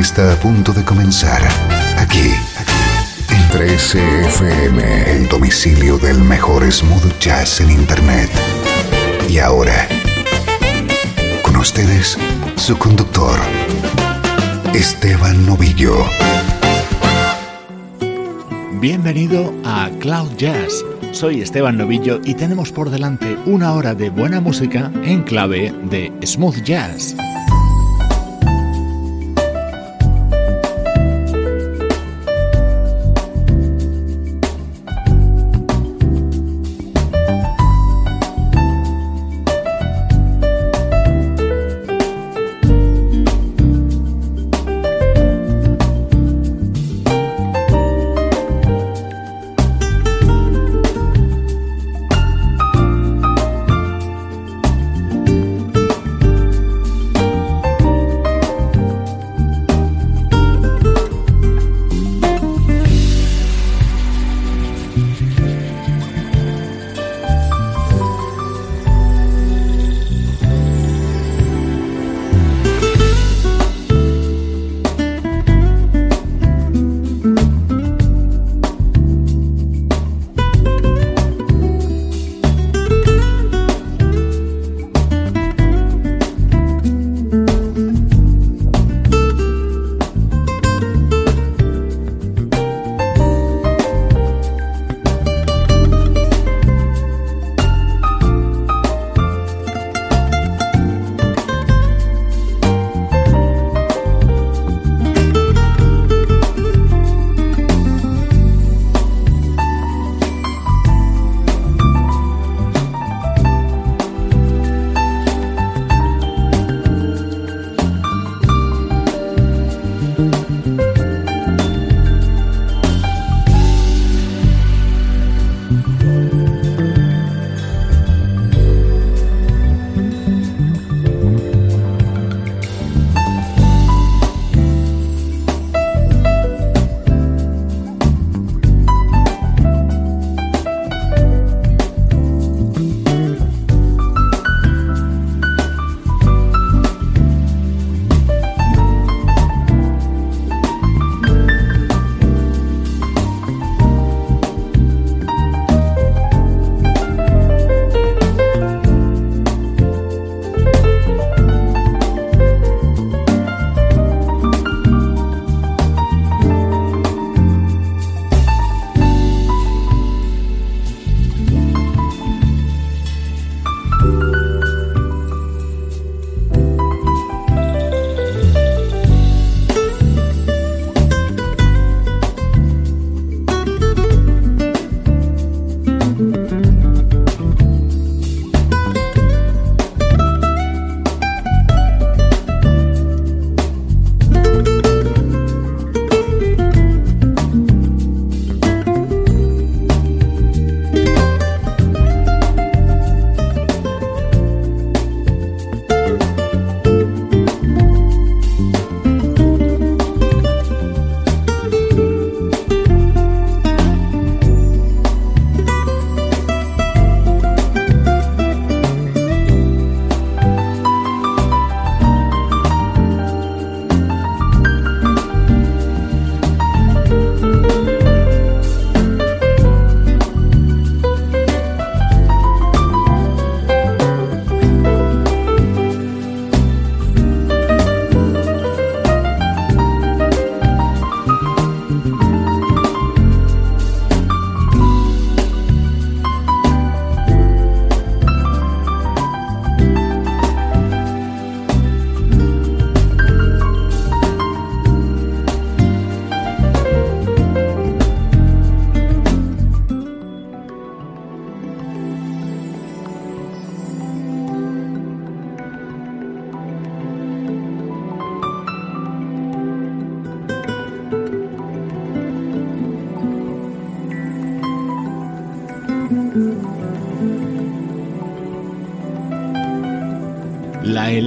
Está a punto de comenzar aquí, en 13FM, el domicilio del mejor smooth jazz en Internet. Y ahora, con ustedes, su conductor, Esteban Novillo. Bienvenido a Cloud Jazz. Soy Esteban Novillo y tenemos por delante una hora de buena música en clave de smooth jazz.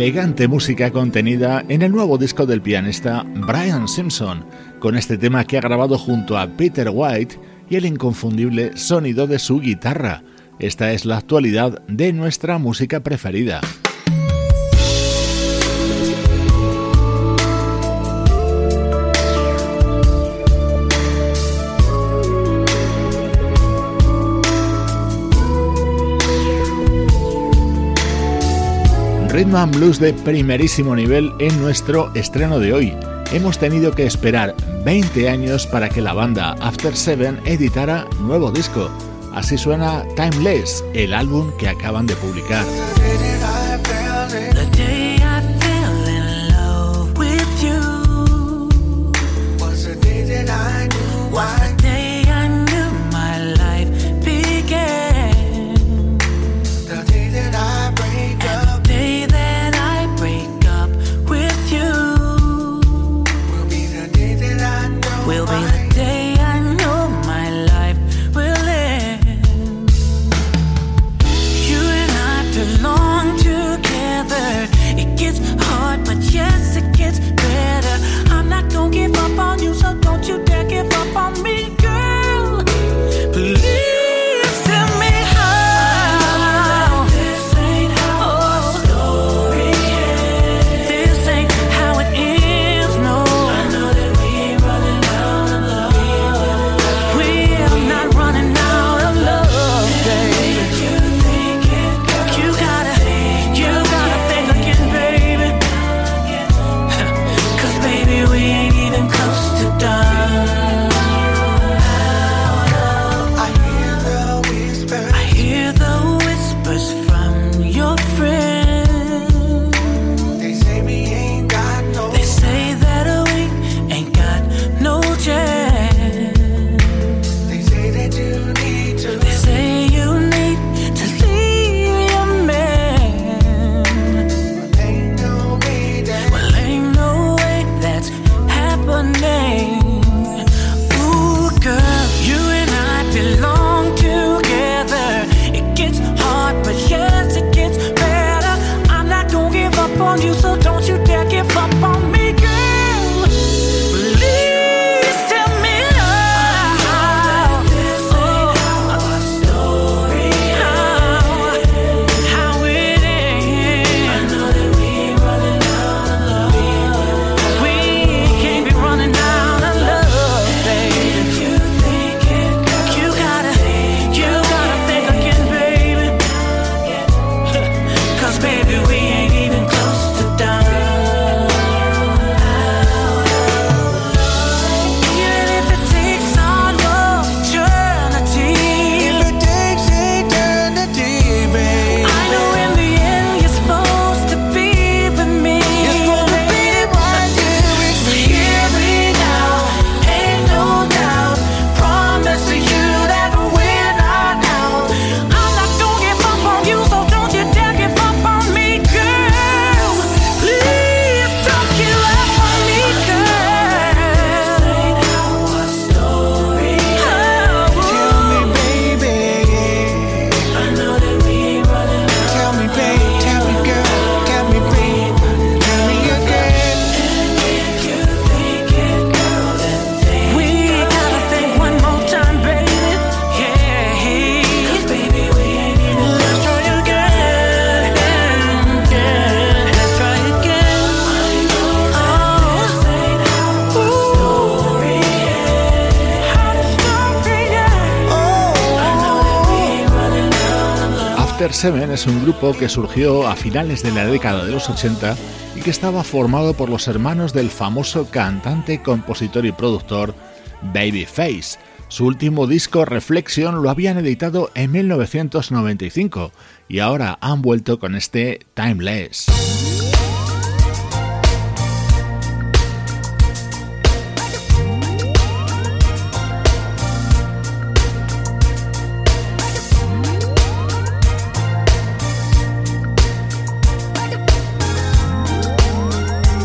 Elegante música contenida en el nuevo disco del pianista Brian Simpson, con este tema que ha grabado junto a Peter White y el inconfundible sonido de su guitarra. Esta es la actualidad de nuestra música preferida. Rhythm and Blues de primerísimo nivel en nuestro estreno de hoy. Hemos tenido que esperar 20 años para que la banda After Seven editara nuevo disco. Así suena Timeless, el álbum que acaban de publicar. Seven es un grupo que surgió a finales de la década de los 80 y que estaba formado por los hermanos del famoso cantante, compositor y productor Babyface. Su último disco Reflection lo habían editado en 1995 y ahora han vuelto con este Timeless.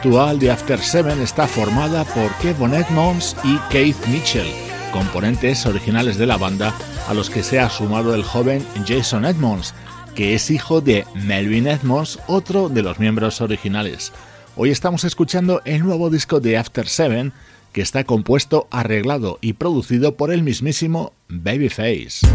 Actual de After Seven está formada por Kevin Edmonds y Keith Mitchell, componentes originales de la banda a los que se ha sumado el joven Jason Edmonds, que es hijo de Melvin Edmonds, otro de los miembros originales. Hoy estamos escuchando el nuevo disco de After Seven, que está compuesto, arreglado y producido por el mismísimo Babyface.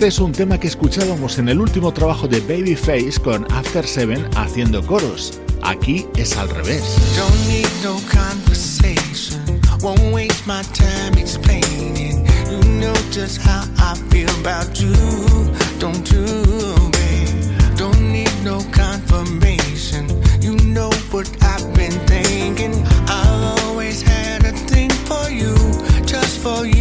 Este es un tema que escuchábamos en el último trabajo de Babyface con After Seven haciendo coros. Aquí es al revés. Don't need no conversation, won't waste my time explaining. You know just how I feel about you, don't you, babe? Don't need no confirmation, you know what I've been thinking. I always had a thing for you, just for you,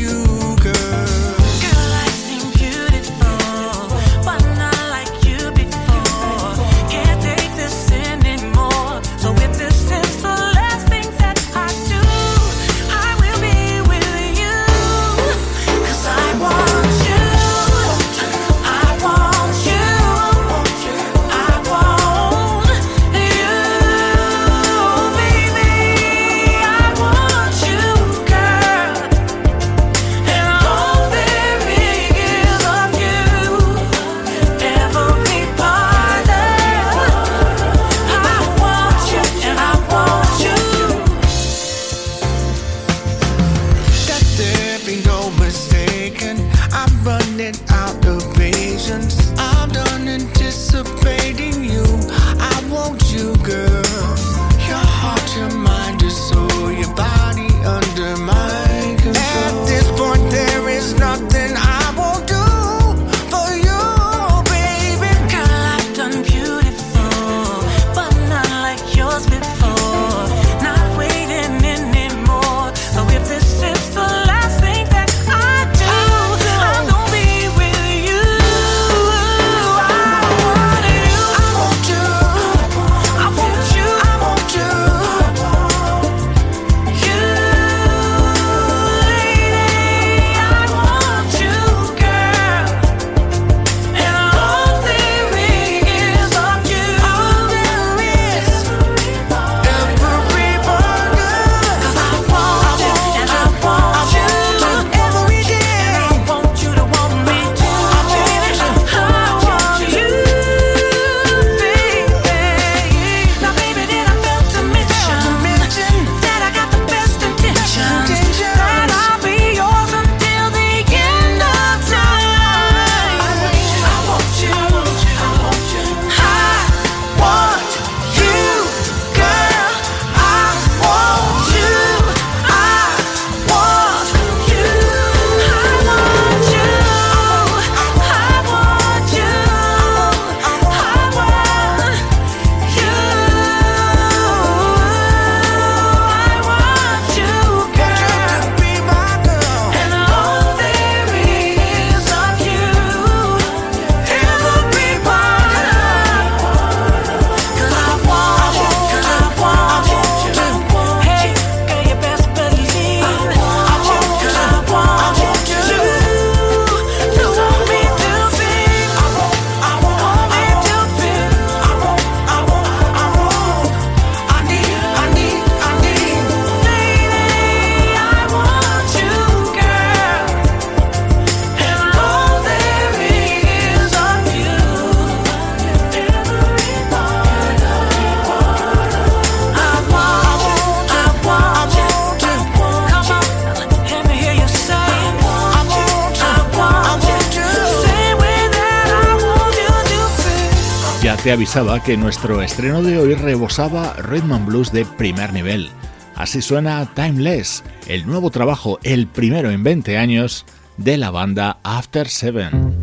te avisaba que nuestro estreno de hoy rebosaba Rhythm Blues de primer nivel. Así suena Timeless, el nuevo trabajo, el primero en 20 años, de la banda After Seven.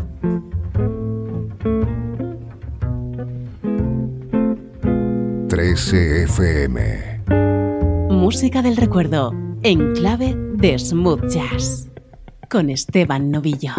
FM. Música del recuerdo, en clave de smooth jazz, con Esteban Novillo.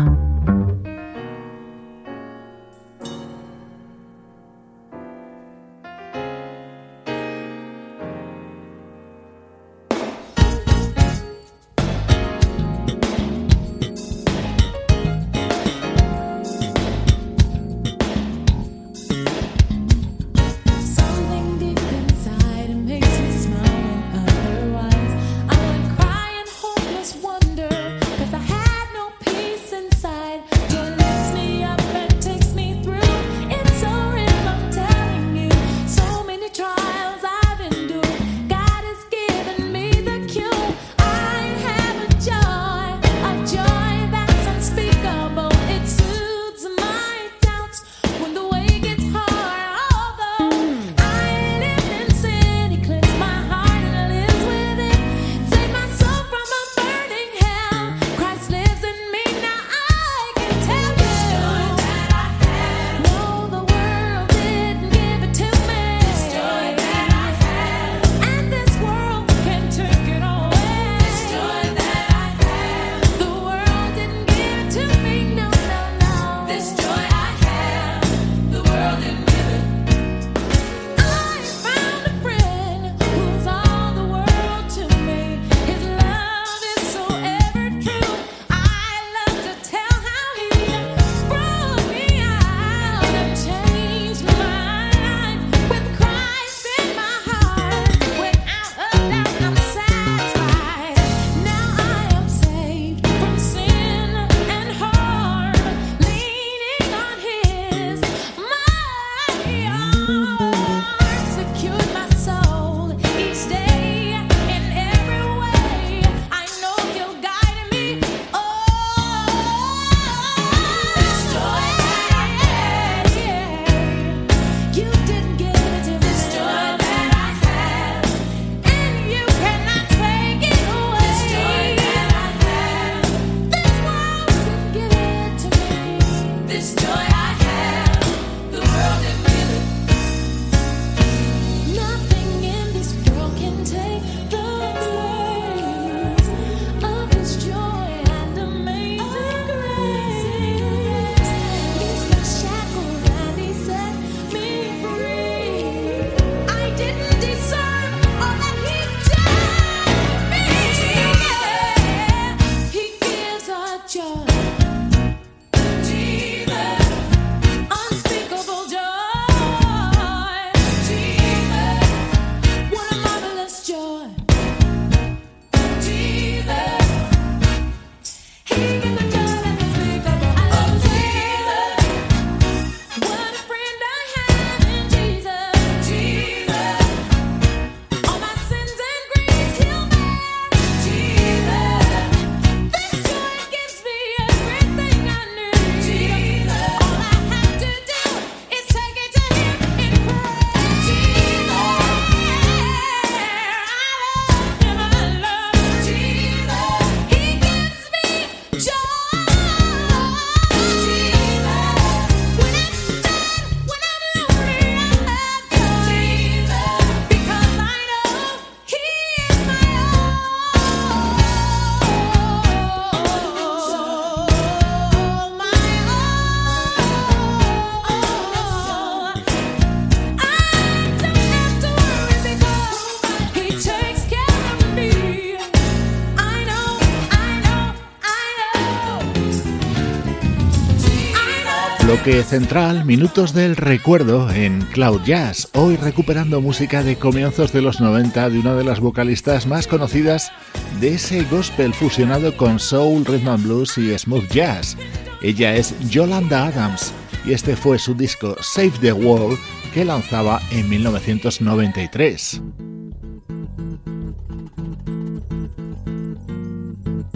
Central, minutos del recuerdo en Cloud Jazz, hoy recuperando música de comienzos de los 90 de una de las vocalistas más conocidas de ese gospel fusionado con soul, rhythm and blues y smooth jazz. Ella es Yolanda Adams y este fue su disco Save the World que lanzaba en 1993.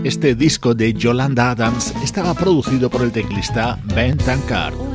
Este disco de Yolanda Adams estaba producido por el teclista Ben Tankard.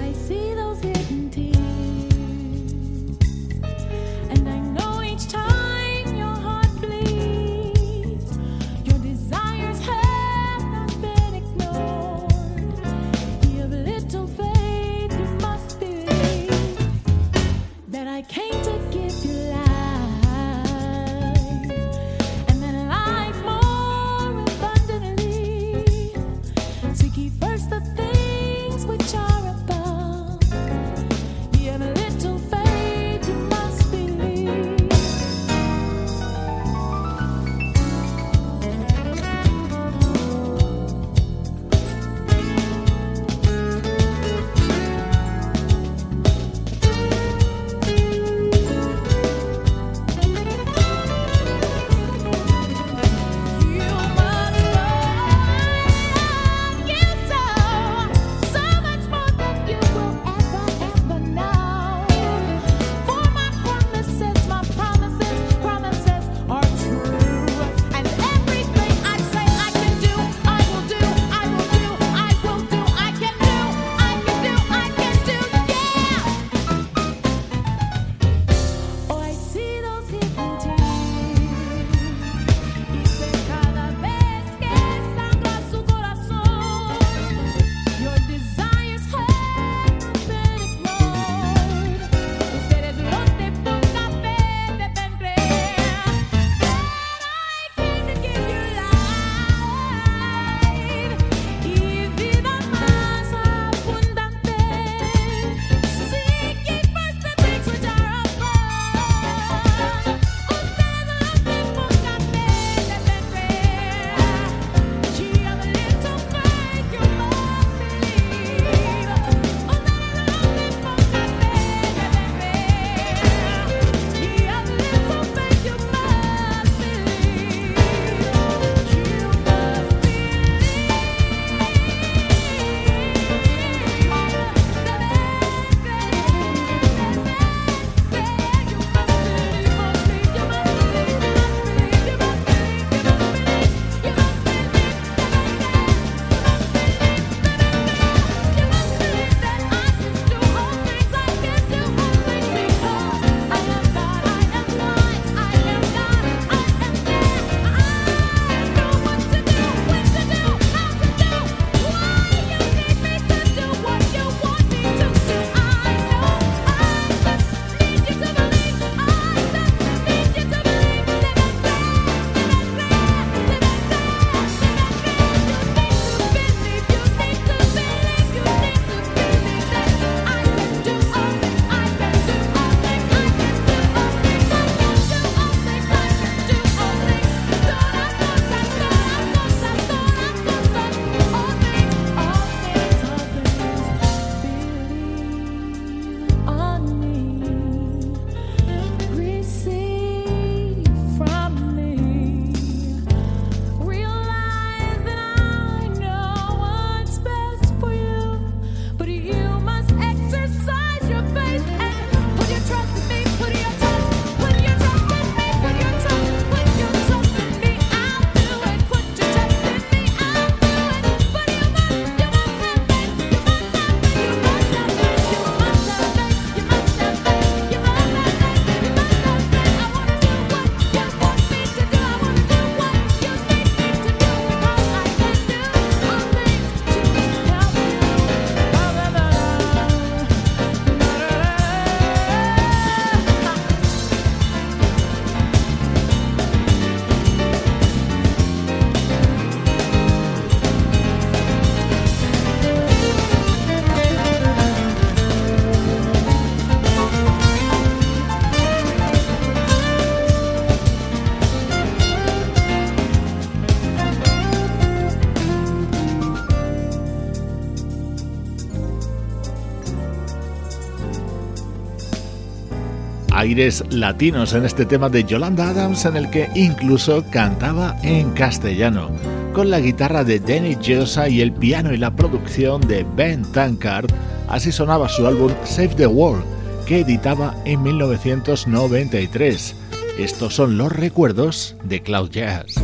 Aires latinos en este tema de Yolanda Adams en el que incluso cantaba en castellano, con la guitarra de Danny Josa y el piano y la producción de Ben Tankard, así sonaba su álbum Save the World, que editaba en 1993. Estos son los recuerdos de Cloud Jazz.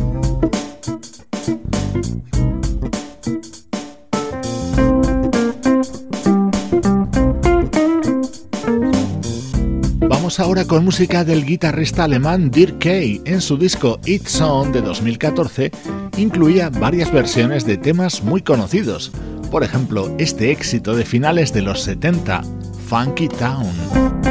Ahora con música del guitarrista alemán Dirk Kay. En su disco It's On de 2014 incluía varias versiones de temas muy conocidos. Por ejemplo, este éxito de finales de los 70, Funky Town.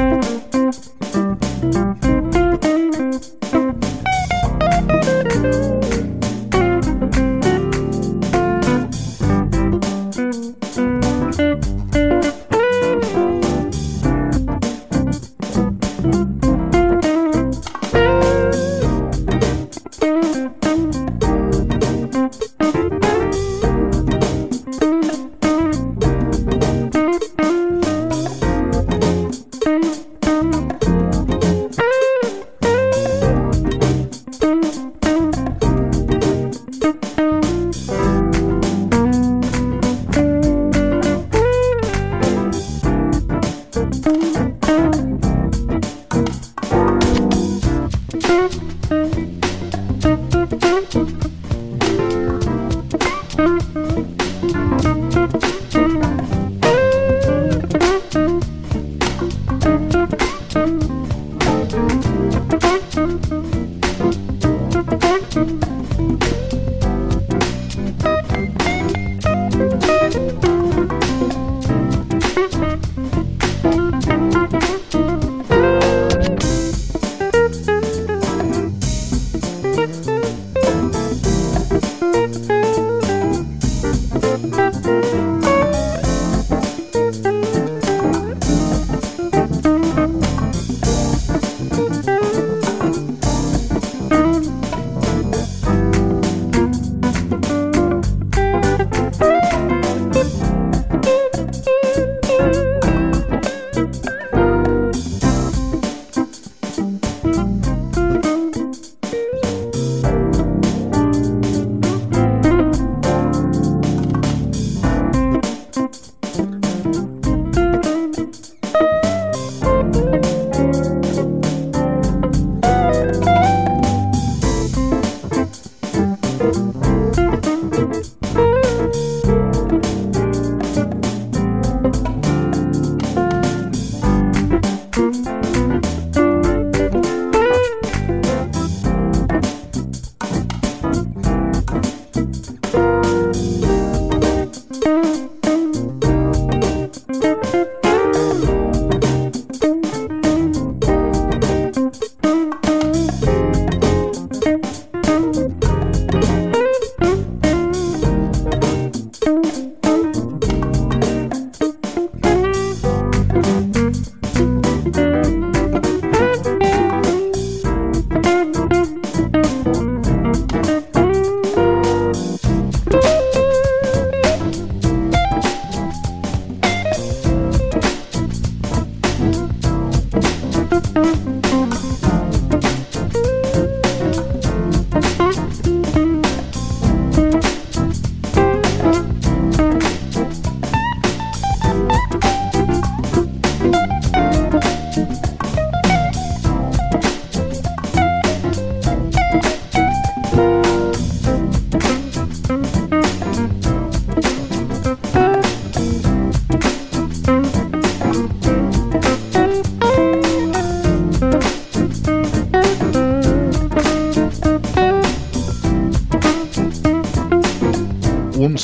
Bye.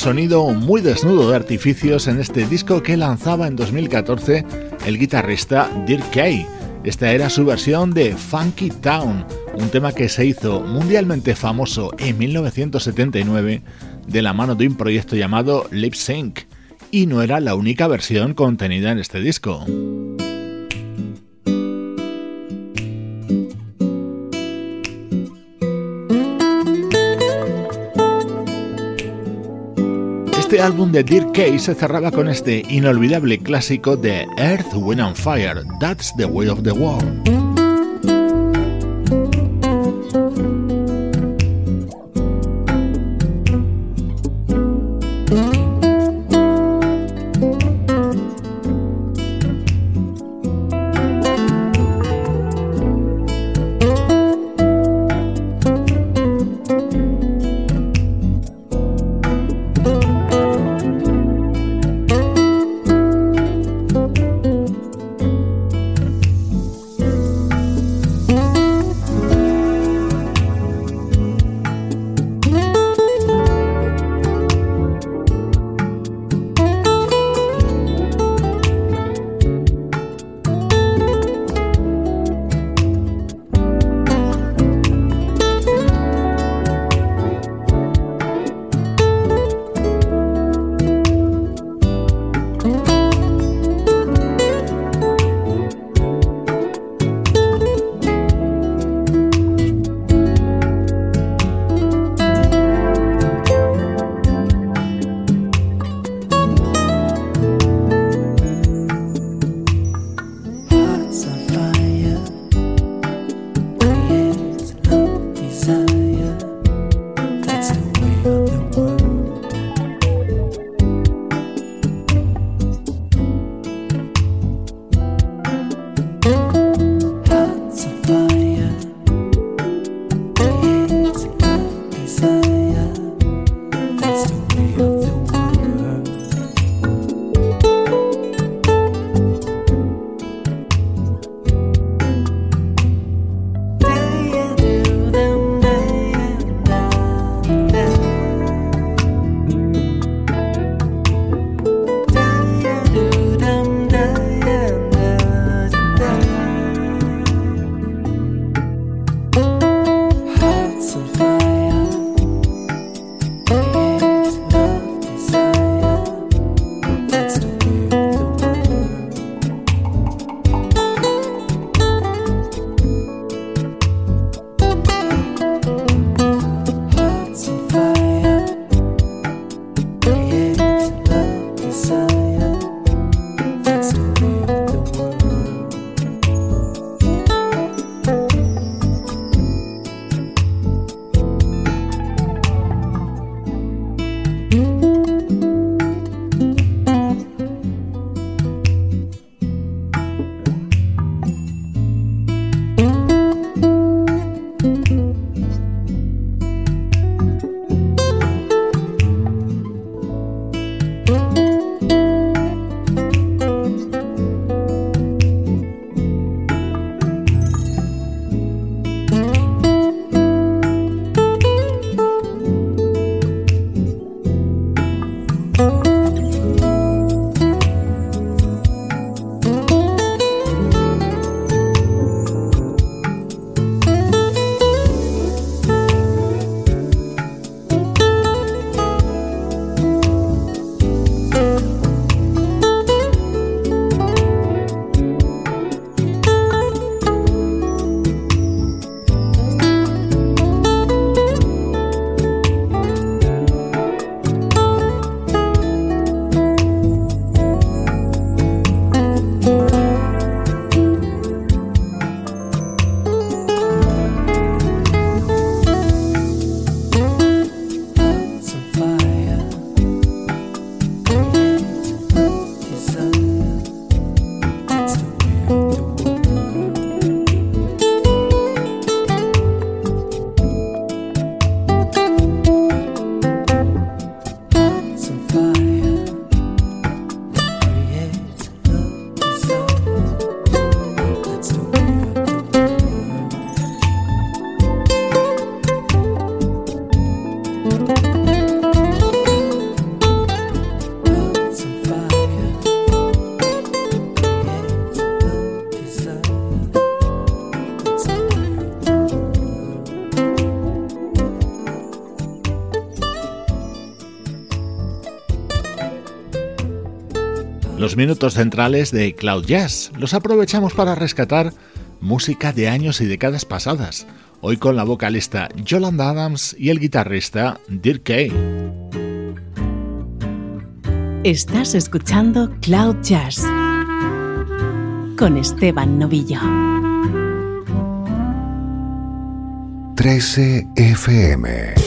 Sonido muy desnudo de artificios en este disco que lanzaba en 2014 el guitarrista Dirk Kay. Esta era su versión de Funky Town, un tema que se hizo mundialmente famoso en 1979 de la mano de un proyecto llamado Lip Sync, y no era la única versión contenida en este disco. Este álbum de Dirk Kay se cerraba con este inolvidable clásico de Earth, Wind and Fire, That's the Way of the World. Minutos centrales de Cloud Jazz. Los aprovechamos para rescatar música de años y décadas pasadas, hoy con la vocalista Yolanda Adams y el guitarrista Dirk Kay. Estás escuchando Cloud Jazz con Esteban Novillo. 13 FM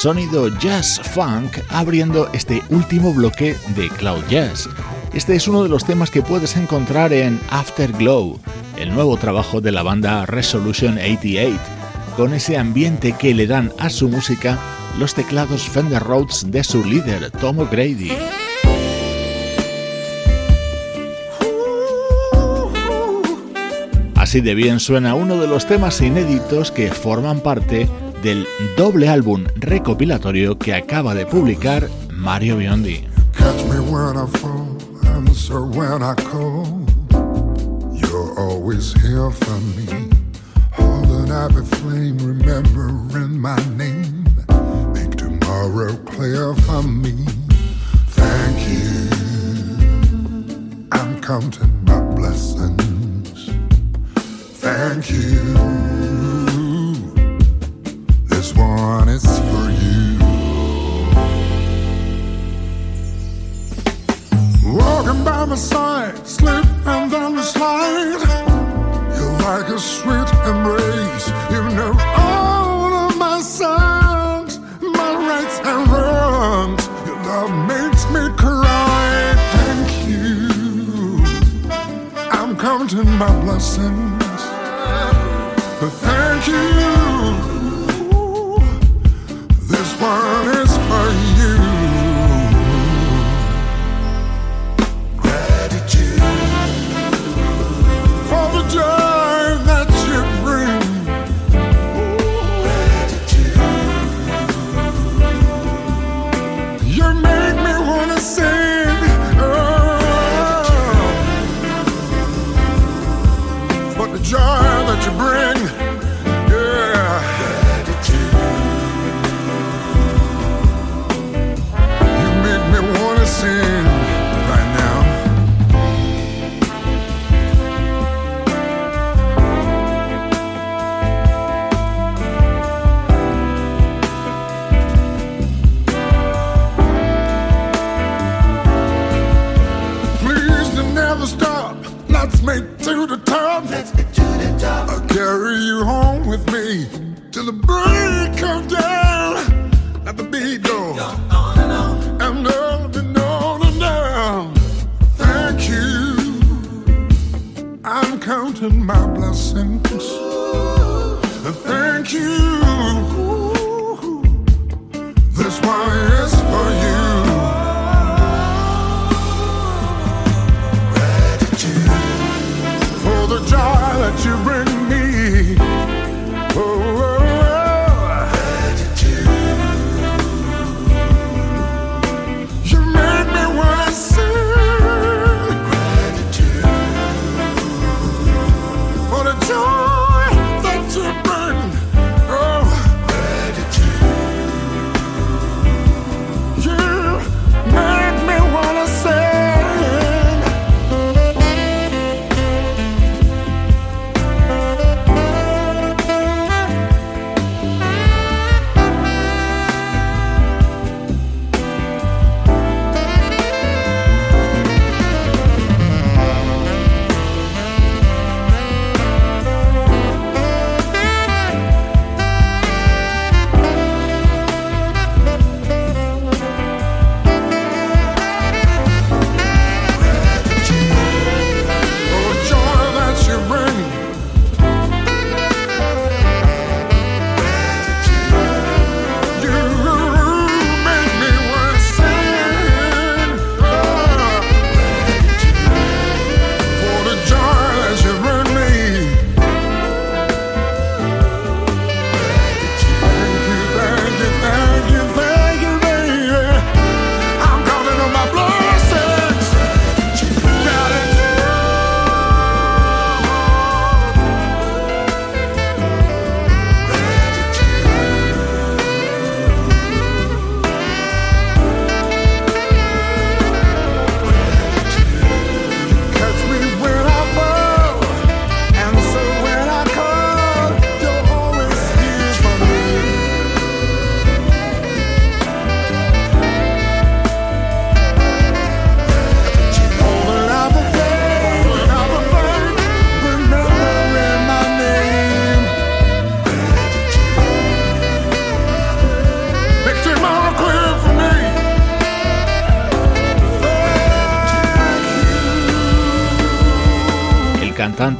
sonido jazz funk abriendo este último bloque de Cloud Jazz. Este es uno de los temas que puedes encontrar en Afterglow, el nuevo trabajo de la banda Resolution 88, con ese ambiente que le dan a su música los teclados Fender Rhodes de su líder, Tom O'Grady. Así de bien suena uno de los temas inéditos que forman parte del doble álbum recopilatorio que acaba de publicar Mario Biondi. Catch me when I fall, answer when I call. You're always here for me. Holding out the flame, remembering my name. Make tomorrow clear for me. Thank you. I'm counting my blessings. Thank you. Walking by my side, slip and down the slide. You're like a sweet embrace. You know all of my signs, my rights and wrongs. Your love makes me cry. Thank you. I'm counting my blessings. But thank you This one is my blessings. Thank you.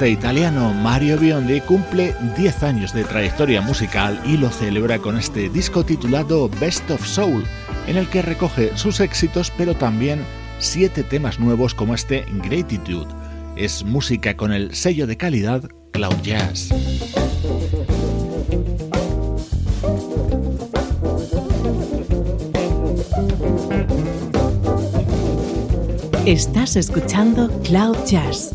Cantante italiano Mario Biondi cumple 10 años de trayectoria musical y lo celebra con este disco titulado Best of Soul, en el que recoge sus éxitos pero también 7 temas nuevos como este Gratitude. Es música con el sello de calidad Cloud Jazz. Estás escuchando Cloud Jazz,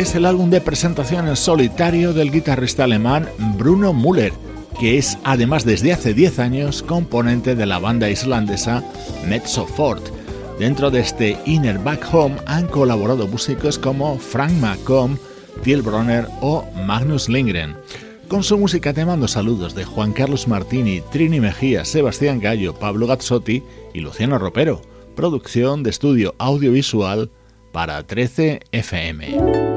Es el álbum de presentación en solitario del guitarrista alemán Bruno Müller, que es además desde hace 10 años componente de la banda islandesa Mezzo. Dentro de este Inner Back Home han colaborado músicos como Frank McComb, Till Bronner o Magnus Lindgren. Con su música te mando saludos de Juan Carlos Martini, Trini Mejía, Sebastián Gallo, Pablo Gazzotti y Luciano Ropero. Producción de estudio audiovisual para 13 FM.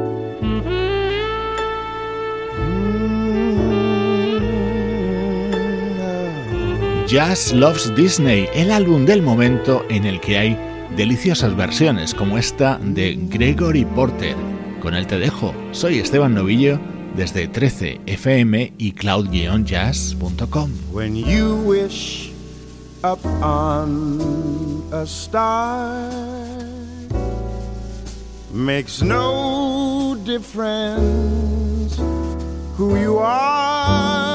Jazz Loves Disney, el álbum del momento en el que hay deliciosas versiones como esta de Gregory Porter. Con él te dejo, soy Esteban Novillo desde 13 FM y cloud-jazz.com. When you wish up on a star makes no difference who you are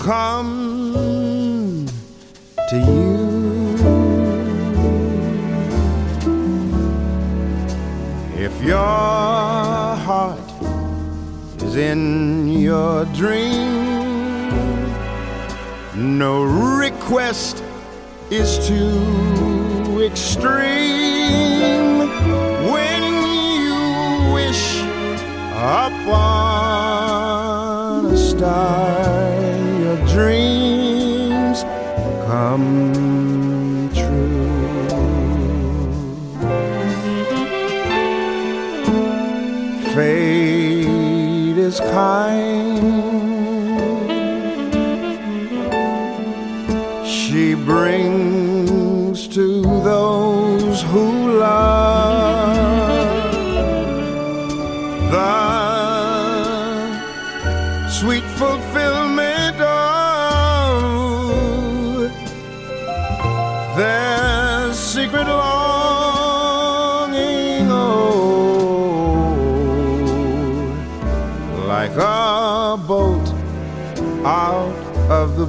come to you. If your heart is in your dream no request is too extreme. When you wish upon a star, dreams come true. Fate is kind She brings to those who love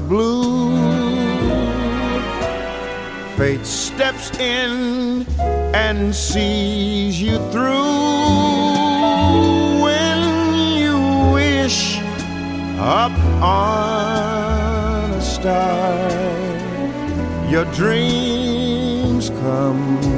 blue Fate steps in and sees you through when you wish up on a star. Your dreams come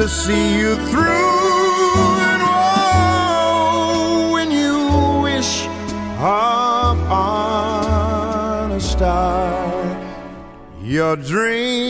to see you through. And oh, when you wish upon a star, your dreams